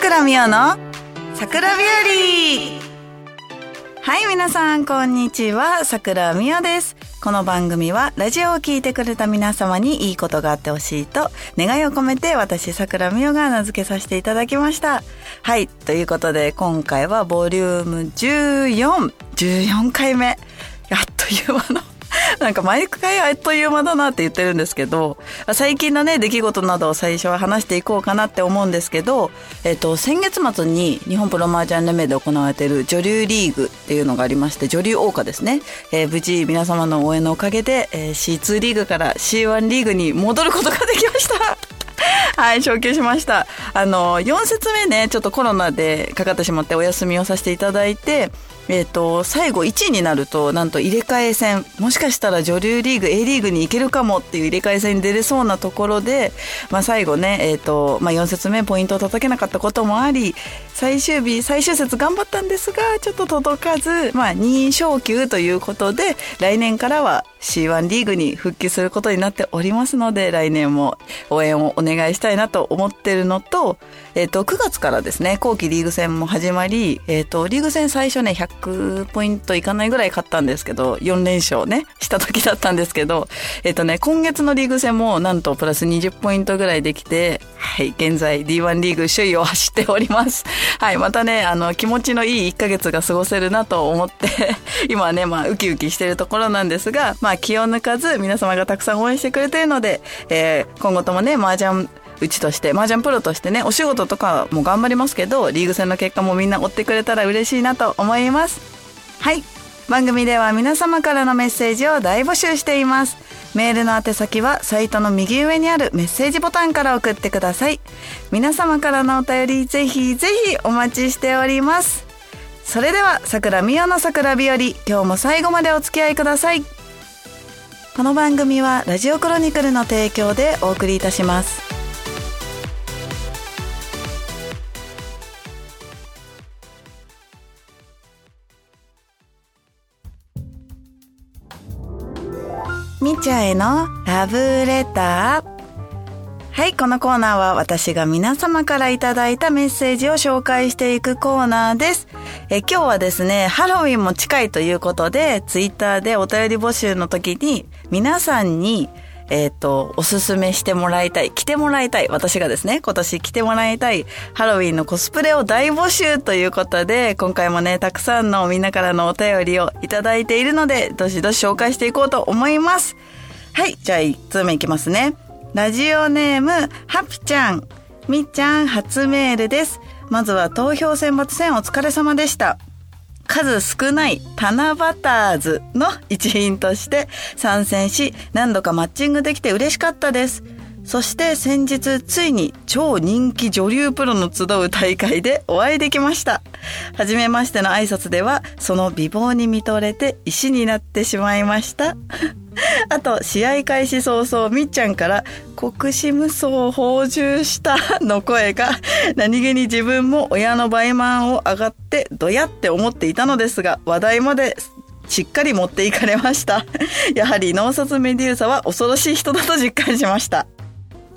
倉美代の桜日和。はい皆さんこんにちは。桜美代です。この番組はラジオを聞いてくれた皆様にいいことがあってほしいと願いを込めて私桜美代が名付けさせていただきました。はいということで今回はボリューム1414回目。やっという間の なんか毎回あっという間だなって言ってるんですけど、最近のね、出来事などを最初は話していこうかなって思うんですけど、えっと、先月末に日本プロマージャン連盟で行われている女流リーグっていうのがありまして、女流王家ですね。えー、無事皆様の応援のおかげで、えー、C2 リーグから C1 リーグに戻ることができました。はい、昇級しました。あの、4節目ね、ちょっとコロナでかかってしまってお休みをさせていただいて、えっ、ー、と、最後1位になると、なんと入れ替え戦、もしかしたら女流リーグ、A リーグに行けるかもっていう入れ替え戦に出れそうなところで、まあ最後ね、えっ、ー、と、まあ4節目ポイントを叩けなかったこともあり、最終日、最終節頑張ったんですが、ちょっと届かず、まあ2位昇級ということで、来年からは C1 リーグに復帰することになっておりますので、来年も応援をお願いしたいなと思ってるのと、えっ、ー、と、9月からですね、後期リーグ戦も始まり、えっ、ー、と、リーグ戦最初ね、100ポイントいかないぐらい勝ったんですけど、4連勝ね、した時だったんですけど、えっ、ー、とね、今月のリーグ戦もなんとプラス20ポイントぐらいできて、はい、現在 D1 リーグ首位を走っております。はい、またね、あの、気持ちのいい1ヶ月が過ごせるなと思って今ね、まあ、ウキウキしてるところなんですが、まあ、気を抜かず、皆様がたくさん応援してくれてるので、えー、今後ともね、麻雀うちとして、麻雀プロとしてね、お仕事とかも頑張りますけど、リーグ戦の結果もみんな追ってくれたら嬉しいなと思います。はい。番組では皆様からのメッセージを大募集しています。メールの宛先はサイトの右上にあるメッセージボタンから送ってください。皆様からのお便りぜひぜひお待ちしております。それでは、桜美代の桜日和、今日も最後までお付き合いください。この番組はラジオクロニクルの提供でお送りいたします。みちゃへのラブレター。はい、このコーナーは私が皆様からいただいたメッセージを紹介していくコーナーです。え今日はですね、ハロウィンも近いということで、ツイッターでお便り募集の時に皆さんにえっ、ー、と、おすすめしてもらいたい、着てもらいたい、私がですね、今年着てもらいたいハロウィンのコスプレを大募集ということで、今回もね、たくさんのみんなからのお便りをいただいているので、どしどし紹介していこうと思います。はい、じゃあ1通目いきますね。ラジオネーム、ハピちゃん。みっちゃん初メールです。まずは投票選抜戦お疲れ様でした。数少ない七夕図の一員として参戦し、何度かマッチングできて嬉しかったです。そして先日ついに超人気女流プロの集う大会でお会いできました。はじめましての挨拶ではその美貌に見とれて石になってしまいました。あと、試合開始早々、みっちゃんから、国士無双を放獣した の声が、何気に自分も親の倍満を上がって、どやって思っていたのですが、話題までしっかり持っていかれました。やはり脳卒メデューサは恐ろしい人だと実感しました。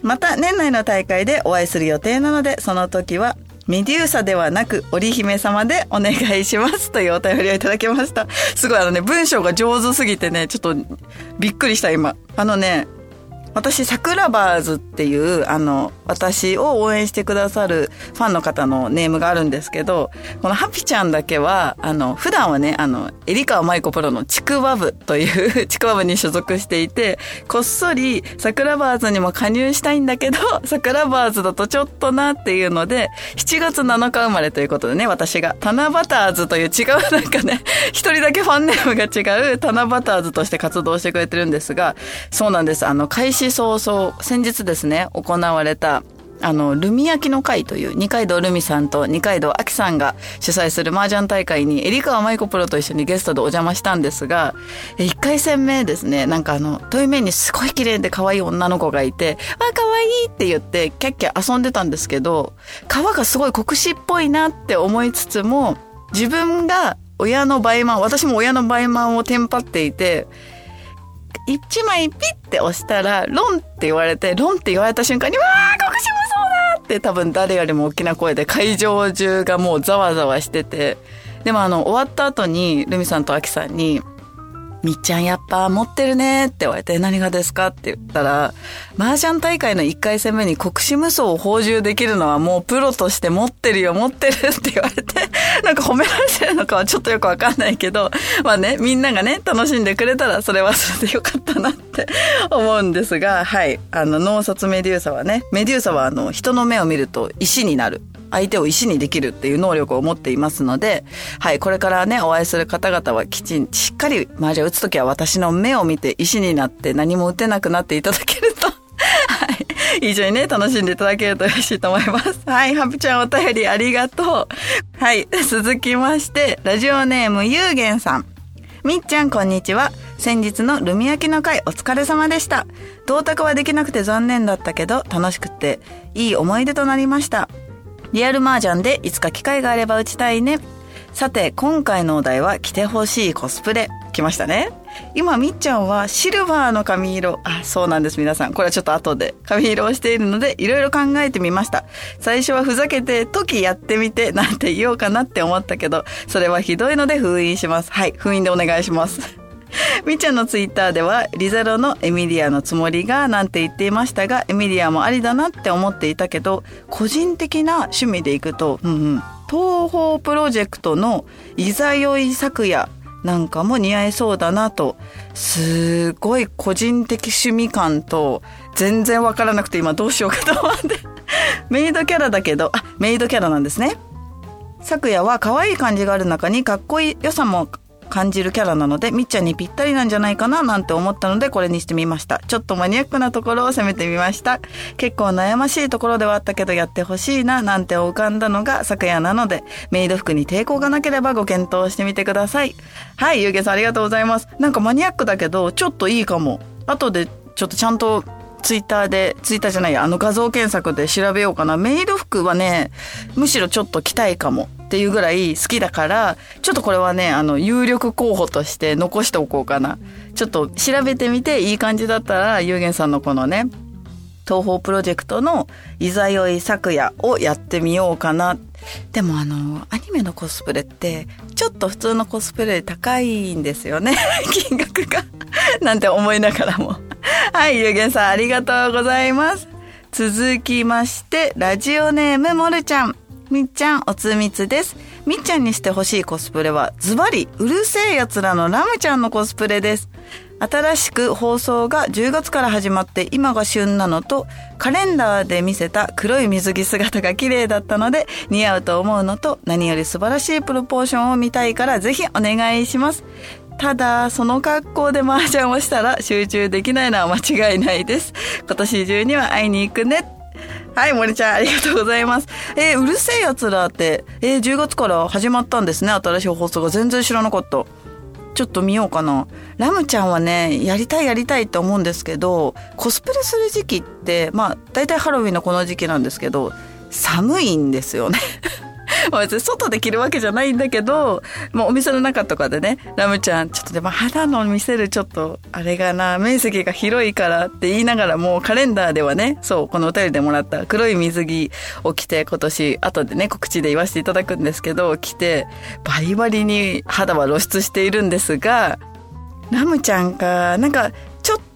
また、年内の大会でお会いする予定なので、その時はメデューサではなく、織姫様でお願いしますというお便りをいただきました。すごいあのね、文章が上手すぎてね、ちょっとびっくりした今。あのね、私、桜バーズっていう、あの、私を応援してくださるファンの方のネームがあるんですけど、このハピちゃんだけは、あの、普段はね、あの、エリカワマイコプロのちくわ部という ちくわ部に所属していて、こっそり桜バーズにも加入したいんだけど、桜バーズだとちょっとなっていうので、7月7日生まれということでね、私が、タナバターズという違うなんかね、一人だけファンネームが違うタナバターズとして活動してくれてるんですが、そうなんです。あの、開始早々、先日ですね、行われた、あの、ルミ焼きの会という二階堂ルミさんと二階堂亜紀さんが主催する麻雀大会に、エリカワマイコプロと一緒にゲストでお邪魔したんですが、一回戦目ですね、なんかあの、遠いう面にすごい綺麗で可愛い女の子がいて、わ、可愛いって言ってキャッキャ遊んでたんですけど、皮がすごい国士っぽいなって思いつつも、自分が親の倍満、私も親の倍満をテンパっていて、一枚ピッて押したら、ロンって言われて、ロンって言われた瞬間に、わー、国士もそうだ！っって多分誰よりも大きな声で会場中がもうざわざわしてて、でもあの、終わった後に、ルミさんとアキさんに、みっちゃんやっぱ持ってるねって言われて何がですかって言ったら、麻雀大会の1回戦目に国士無双を放充できるのはもうプロとして持ってるよ持ってるって言われて、なんか褒められてるのかはちょっとよくわかんないけど、まあね、みんながね、楽しんでくれたらそれはそれでよかったなって思うんですが、はい。あの、脳卒メデューサはね、メデューサはあの、人の目を見ると石になる。相手を石にできるっていう能力を持っていますので、はい、これからね、お会いする方々はきちん、しっかり麻雀打つときは私の目を見て石になって何も打てなくなっていただけると、はい。以上にね、楽しんでいただけると嬉しいと思います。はい、ハピちゃんお便りありがとう。はい、続きまして、ラジオネームゆうげんさん。みっちゃん、こんにちは。先日のルミ焼きの会お疲れ様でした。銅鐸はできなくて残念だったけど、楽しくて、いい思い出となりました。リアル麻雀でいつか機会があれば打ちたいね。さて、今回のお題は着てほしいコスプレ。来ましたね。今、みっちゃんはシルバーの髪色。あ、そうなんです、皆さん。これはちょっと後で髪色をしているので、いろいろ考えてみました。最初はふざけて、時やってみて、なんて言おうかなって思ったけど、それはひどいので封印します。はい、封印でお願いします。みちゃんのツイッターでは、リゼロのエミリアのつもりがなんて言っていましたが、エミリアもありだなって思っていたけど、個人的な趣味でいくと、うんうん、東方プロジェクトのいざよい昨夜なんかも似合いそうだなと、すごい個人的趣味感と、全然わからなくて今どうしようかと思って。メイドキャラだけど、あ、メイドキャラなんですね。昨夜は可愛い感じがある中にかっこいい良さも感じるキャラなので、みっちゃんにぴったりなんじゃないかななんて思ったので、これにしてみました。ちょっとマニアックなところを攻めてみました。結構悩ましいところではあったけど、やってほしいななんて浮かんだのが昨夜なので、メイド服に抵抗がなければご検討してみてください。はい、ゆうげさんありがとうございます。なんかマニアックだけど、ちょっといいかも。後でちょっとちゃんとツイッターで、ツイッターじゃないあの画像検索で調べようかな。メイド服はね、むしろちょっと着たいかもっていうぐらい好きだから、ちょっとこれはね、あの、有力候補として残しておこうかな。ちょっと調べてみていい感じだったら、ゆうげんさんのこのね、東方プロジェクトのいざよい昨夜をやってみようかな。でもあの、アニメのコスプレって、ちょっと普通のコスプレ高いんですよね。金額がなんて思いながらもはい、ゆうげんさんありがとうございます。続きまして、ラジオネームもるちゃん。みっちゃん、おつみつです。みっちゃんにしてほしいコスプレは、ズバリ、うるせえ奴らのラムちゃんのコスプレです。新しく放送が10月から始まって今が旬なのと、カレンダーで見せた黒い水着姿が綺麗だったので似合うと思うのと、何より素晴らしいプロポーションを見たいからぜひお願いします。ただ、その格好で麻雀をしたら集中できないのは間違いないです。今年中には会いに行くね。はい、森ちゃん、ありがとうございます。えー、うるせえ奴らって、えー、10月から始まったんですね、新しい放送が。全然知らなかった。ちょっと見ようかな。ラムちゃんはね、やりたいやりたいって思うんですけど、コスプレする時期って、まあ、大体ハロウィンのこの時期なんですけど、寒いんですよね別に外で着るわけじゃないんだけど、もうお店の中とかでね、ラムちゃん、ちょっとでも肌の見せるちょっと、あれがな、面積が広いからって言いながらもうカレンダーではね、そう、このお便りでもらった黒い水着を着て今年、後でね、告知で言わせていただくんですけど、着て、バリバリに肌は露出しているんですが、ラムちゃんか、なんか、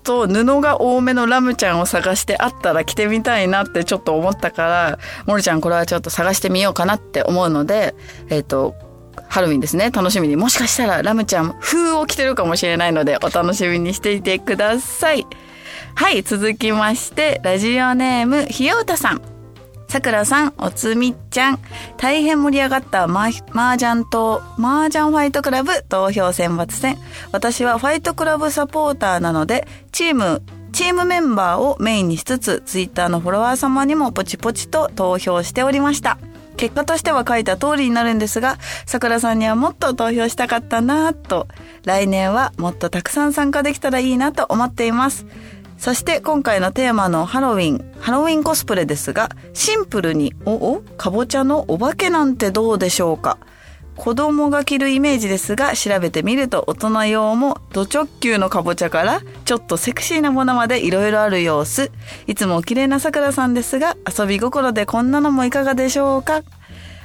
と布が多めのラムちゃんを探してあったら着てみたいなってちょっと思ったから、モルちゃんこれはちょっと探してみようかなって思うので、えっ、ー、と、ハロウィンですね。楽しみに。もしかしたらラムちゃん風を着てるかもしれないので、お楽しみにしていてください。はい、続きまして、ラジオネーム、ひようたさん。さくらさん、おつみっちゃん、大変盛り上がったマージャンとマージャンファイトクラブ投票選抜戦。私はファイトクラブサポーターなので、チーム、チームメンバーをメインにしつつ、ツイッターのフォロワー様にもポチポチと投票しておりました。結果としては書いた通りになるんですが、さくらさんにはもっと投票したかったなぁと、来年はもっとたくさん参加できたらいいなと思っています。そして今回のテーマのハロウィン、ハロウィンコスプレですが、シンプルに、おおかぼちゃのお化けなんてどうでしょうか？子供が着るイメージですが調べてみると大人用もド直球のかぼちゃからちょっとセクシーなものまでいろいろある様子。いつも綺麗なさくらさんですが遊び心でこんなのもいかがでしょうか？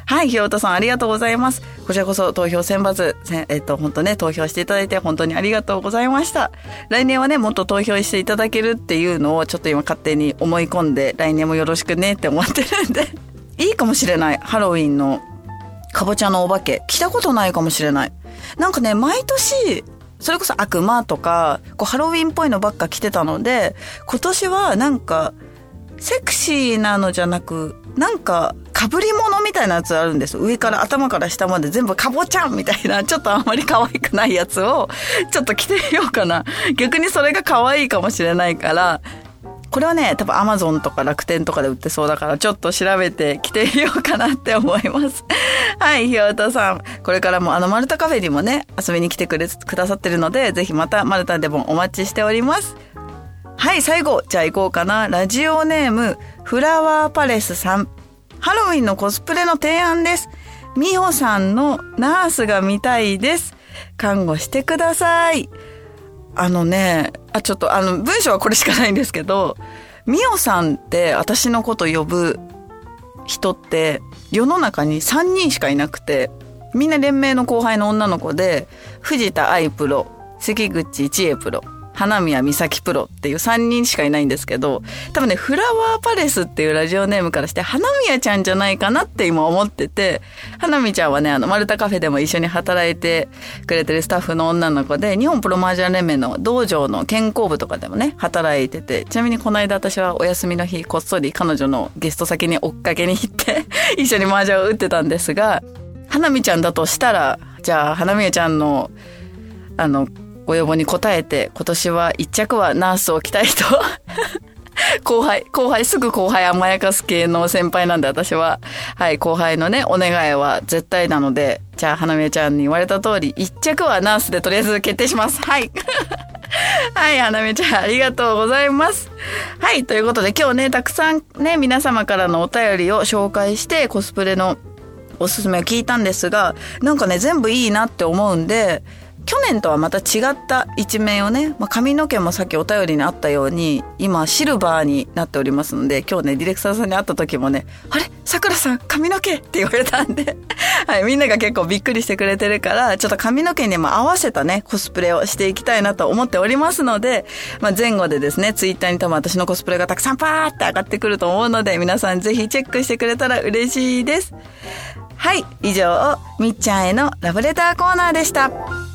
はい、ひよとさんありがとうございます。こちらこそ投票選抜、えっと、本当ね、投票していただいて本当にありがとうございました。来年はね、もっと投票していただけるっていうのをちょっと今勝手に思い込んで、来年もよろしくねって思ってるんで いいかもしれない。ハロウィンのかぼちゃのお化け。着たことないかもしれない。なんかね、毎年、それこそ悪魔とか、こうハロウィンっぽいのばっか着てたので、今年はなんか、セクシーなのじゃなく、なんか、かぶり物みたいなやつあるんです。上から頭から下まで全部かぼちゃんみたいな、ちょっとあんまり可愛くないやつを、ちょっと着てみようかな。逆にそれが可愛いかもしれないから、これはね、多分アマゾンとか楽天とかで売ってそうだから、ちょっと調べて着てみようかなって思います。はい、ひよとさん。これからもあの、マルタカフェにもね、遊びに来てくれ、くださってるので、ぜひまたマルタでもお待ちしております。はい、最後、じゃあ行こうかな。ラジオネーム、フラワーパレスさん。ハロウィンのコスプレの提案です。みほさんのナースが見たいです。看護してください。あのね、あ、ちょっとあの、文章はこれしかないんですけど、みおさんって私のこと呼ぶ人って世の中に3人しかいなくて、みんな連盟の後輩の女の子で、藤田愛プロ、関口千恵プロ、花宮美咲プロっていう3人しかいないんですけど、多分ね、フラワーパレスっていうラジオネームからして、花宮ちゃんじゃないかなって今思ってて、花宮ちゃんはね、あの、マルタカフェでも一緒に働いてくれてるスタッフの女の子で、日本プロマージャン連盟の道場の健康部とかでもね、働いてて、ちなみにこの間私はお休みの日、こっそり彼女のゲスト先に追っかけに行って 一緒に麻雀を打ってたんですが、花見ちゃんだとしたら、じゃあ、花見ちゃんの、あの、ご要望に応えて、今年は一着はナースを着たいと 後輩、後輩、すぐ後輩甘やかす系の先輩なんで私は、はい、後輩のね、お願いは絶対なので、じゃあ、花見ちゃんに言われた通り、一着はナースでとりあえず決定します。はい。はい、花見ちゃん、ありがとうございます。はい、ということで今日ね、たくさんね、皆様からのお便りを紹介して、コスプレのおすすめを聞いたんですが、なんかね、全部いいなって思うんで、去年とはまた違った一面をね、まあ、髪の毛もさっきお便りにあったように今シルバーになっておりますので今日ねディレクターさんに会った時もね「あれ？さくらさん髪の毛!」って言われたんで はい、みんなが結構びっくりしてくれてるからちょっと髪の毛にも合わせたねコスプレをしていきたいなと思っておりますので、まあ、前後でですねツイッターに多分私のコスプレがたくさんパーって上がってくると思うので皆さんぜひチェックしてくれたら嬉しいですはい以上みっちゃんへのラブレターコーナーでした。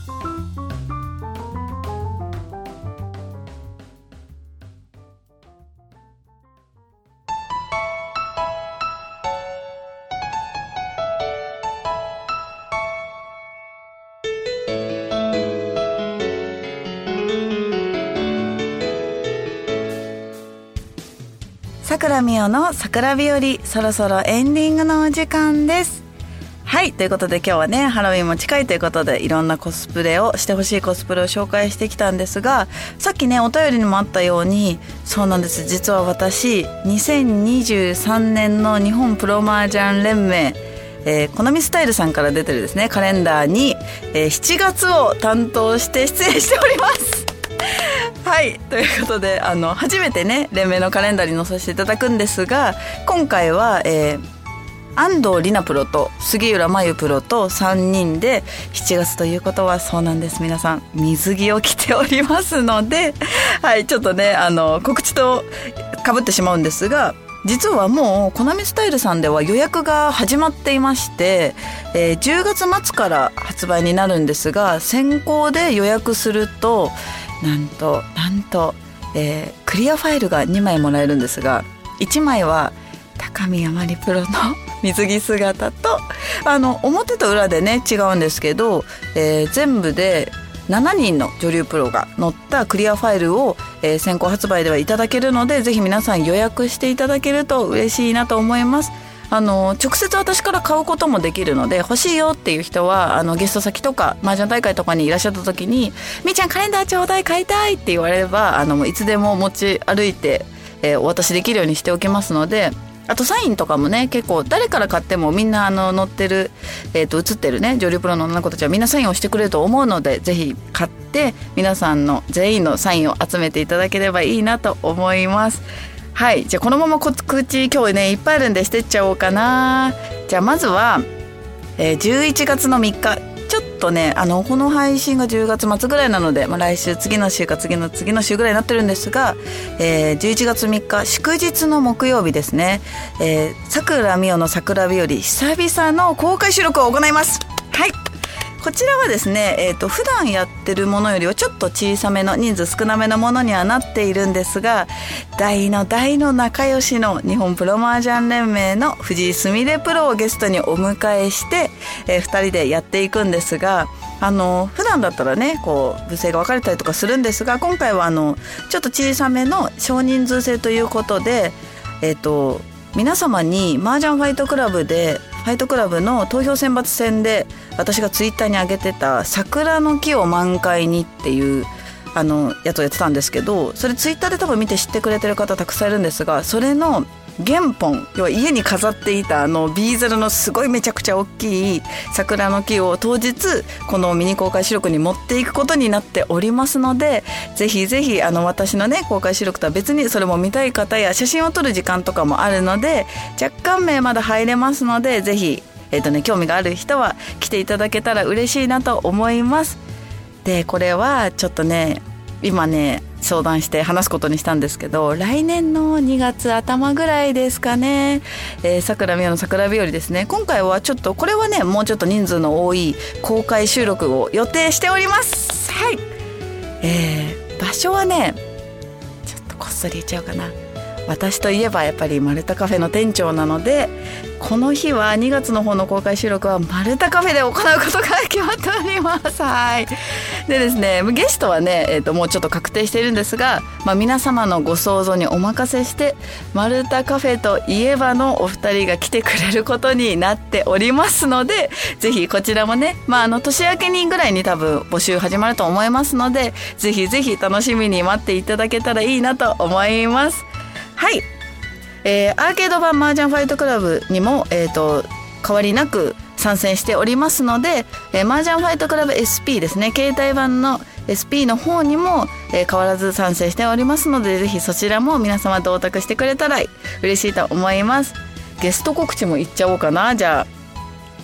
桜美代の桜日和そろそろエンディングのお時間です。はいということで今日はねハロウィンも近いということでいろんなコスプレをしてほしいコスプレを紹介してきたんですがさっきねお便りにもあったようにそうなんです。実は私2023年の日本プロマージャン連盟えー、コナミスタイルさんから出てるですねカレンダーに、えー、7月を担当して出演しております。はいということであの初めてね連盟のカレンダーに載させていただくんですが今回は、えー、安藤里奈プロと杉浦真由プロと3人で7月ということはそうなんです。皆さん水着を着ておりますのではいちょっとねあの告知とかぶってしまうんですが実はもうコナミスタイルさんでは予約が始まっていまして、えー、10月末から発売になるんですが先行で予約するとなんとなんと、えー、クリアファイルが2枚もらえるんですが1枚は高見山里プロの 水着姿とあの表と裏でね違うんですけど、えー、全部で7人の女流プロが載ったクリアファイルを、えー、先行発売ではいただけるのでぜひ皆さん予約していただけると嬉しいなと思います。あの直接私から買うこともできるので欲しいよっていう人はあのゲスト先とか麻雀大会とかにいらっしゃった時に「みーちゃんカレンダーちょうだい買いたい」って言われればあのいつでも持ち歩いて、えー、お渡しできるようにしておきますのであとサインとかもね結構誰から買ってもみんなあの載ってる、えー、と写ってるね女流プロの女の子たちはみんなサインをしてくれると思うのでぜひ買って皆さんの全員のサインを集めていただければいいなと思います。はいじゃあこのまま告知今日ねいっぱいあるんでしてっちゃおうかな。じゃあまずは、えー、11月の3日。ちょっとねあのこの配信が10月末ぐらいなので、まあ、来週次の週か次の次の週ぐらいになってるんですが、えー、11月3日祝日の木曜日ですね。さくらみおの桜日和久々の公開収録を行います。こちらはですね、えーと、普段やってるものよりはちょっと小さめの人数少なめのものにはなっているんですが大の大の仲良しの日本プロマージャン連盟の藤井すみれプロをゲストにお迎えして、えー、2人でやっていくんですがあの普段だったらねこう部制が分かれたりとかするんですが今回はあのちょっと小さめの少人数制ということでえっ、ー、と皆様に麻雀ファイトクラブでファイトクラブの投票選抜戦で私がツイッターに上げてた「桜の木を満開に」っていうあのやつをやってたんですけどそれツイッターで多分見て知ってくれてる方たくさんいるんですがそれの原本要は家に飾っていたあのビーゼルのすごいめちゃくちゃ大きい桜の木を当日このミニ公開収録に持っていくことになっておりますのでぜひぜひあの私のね公開収録とは別にそれも見たい方や写真を撮る時間とかもあるので若干名まだ入れますのでぜひえっ、ー、とね興味がある人は来ていただけたら嬉しいなと思います。でこれはちょっとね今ね相談して話すことにしたんですけど来年の2月頭ぐらいですかね。さくらみおの桜日和ですね。今回はちょっとこれはねもうちょっと人数の多い公開収録を予定しております。はい。えー、場所はねちょっとこっそり言っちゃおうかな私といえばやっぱりマルタカフェの店長なのでこの日は2月の方の公開収録はマルタカフェで行うことが決まっております。はい。でですねゲストはね、えー、ともうちょっと確定しているんですが、まあ、皆様のご想像にお任せしてマルタカフェといえばのお二人が来てくれることになっておりますのでぜひこちらもね、まあ、あの年明けにぐらいに多分募集始まると思いますのでぜひぜひ楽しみに待っていただけたらいいなと思います。はい、えー、アーケード版マージャンファイトクラブにも、えーと、変わりなく参戦しておりますので、えー、マージャンファイトクラブ SP ですね。携帯版の SP の方にも、えー、変わらず参戦しておりますのでぜひそちらも皆様同卓してくれたら嬉しいと思います。ゲスト告知もいっちゃおうかな。じゃあ、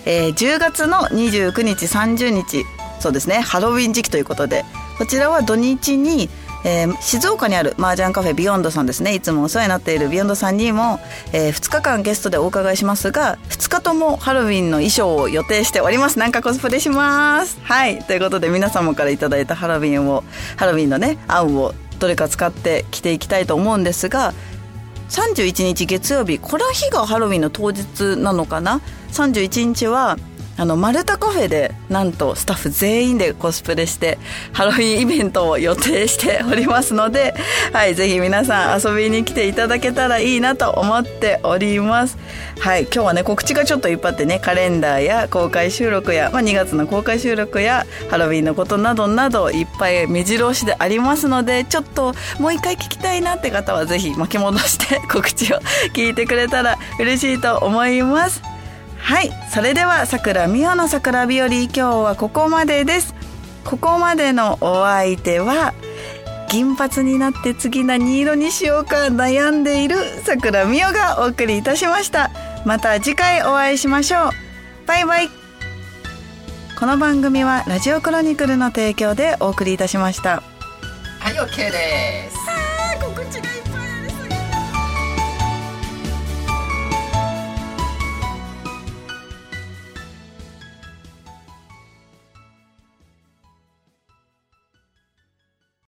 えー、10月の29日30日そうですね。ハロウィン時期ということでこちらは土日にえー、静岡にある麻雀カフェビヨンドさんですね。いつもお世話になっているビヨンドさんにも、えー、2日間ゲストでお伺いしますが2日ともハロウィンの衣装を予定しております。なんかコスプレします。はい。ということで皆様から頂いたハロウィンをハロウィンのね案をどれか使って着ていきたいと思うんですが31日月曜日この日がハロウィンの当日なのかな？31日はあのマルタカフェでなんとスタッフ全員でコスプレしてハロウィンイベントを予定しておりますので、はい、ぜひ皆さん遊びに来ていただけたらいいなと思っております。はい、今日はね告知がちょっといっぱいあってねカレンダーや公開収録や、まあ、2月の公開収録やハロウィンのことなどなどいっぱい目白押しでありますのでちょっともう一回聞きたいなって方はぜひ巻き戻して告知を聞いてくれたら嬉しいと思います。はいそれでは桜美代の桜日和今日はここまでです。ここまでのお相手は銀髪になって次何色にしようか悩んでいる桜美代がお送りいたしました。また次回お会いしましょう。バイバイ。この番組はラジオクロニクルの提供でお送りいたしました。はい OK です。